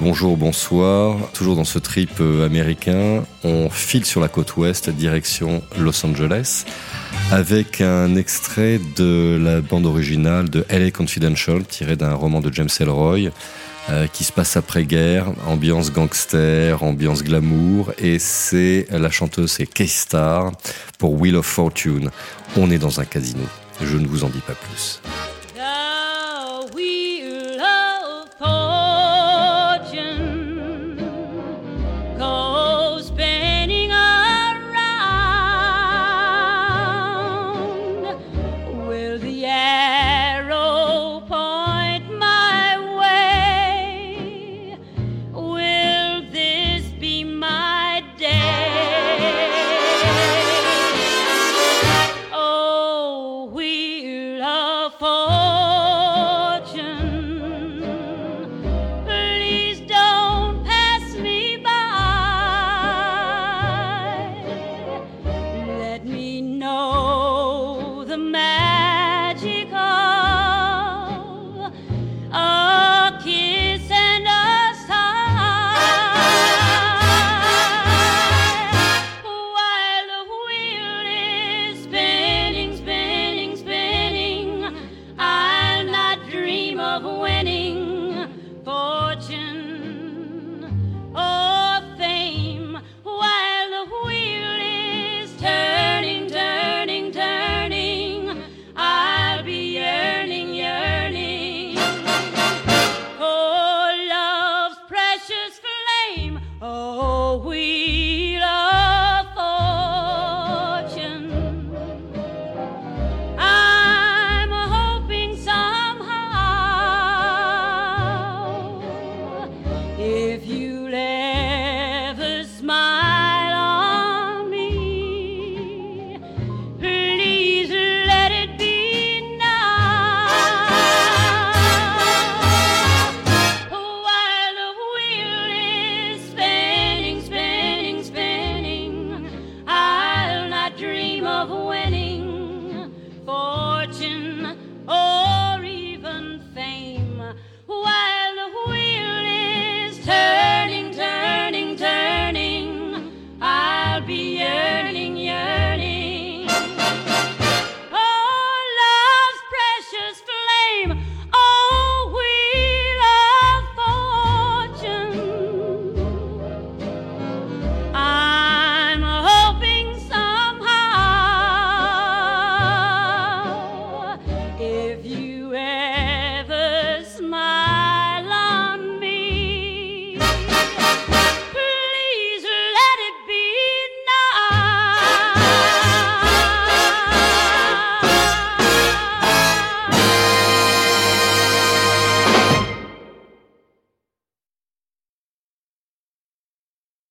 Bonjour, bonsoir. Toujours dans ce trip euh, américain, on file sur la côte ouest, direction Los Angeles, avec un extrait de la bande originale de LA Confidential, tiré d'un roman de James Ellroy, euh, qui se passe après-guerre, ambiance gangster, ambiance glamour, et c'est la chanteuse, c'est K-Star pour Wheel of Fortune. On est dans un casino. Je ne vous en dis pas plus. we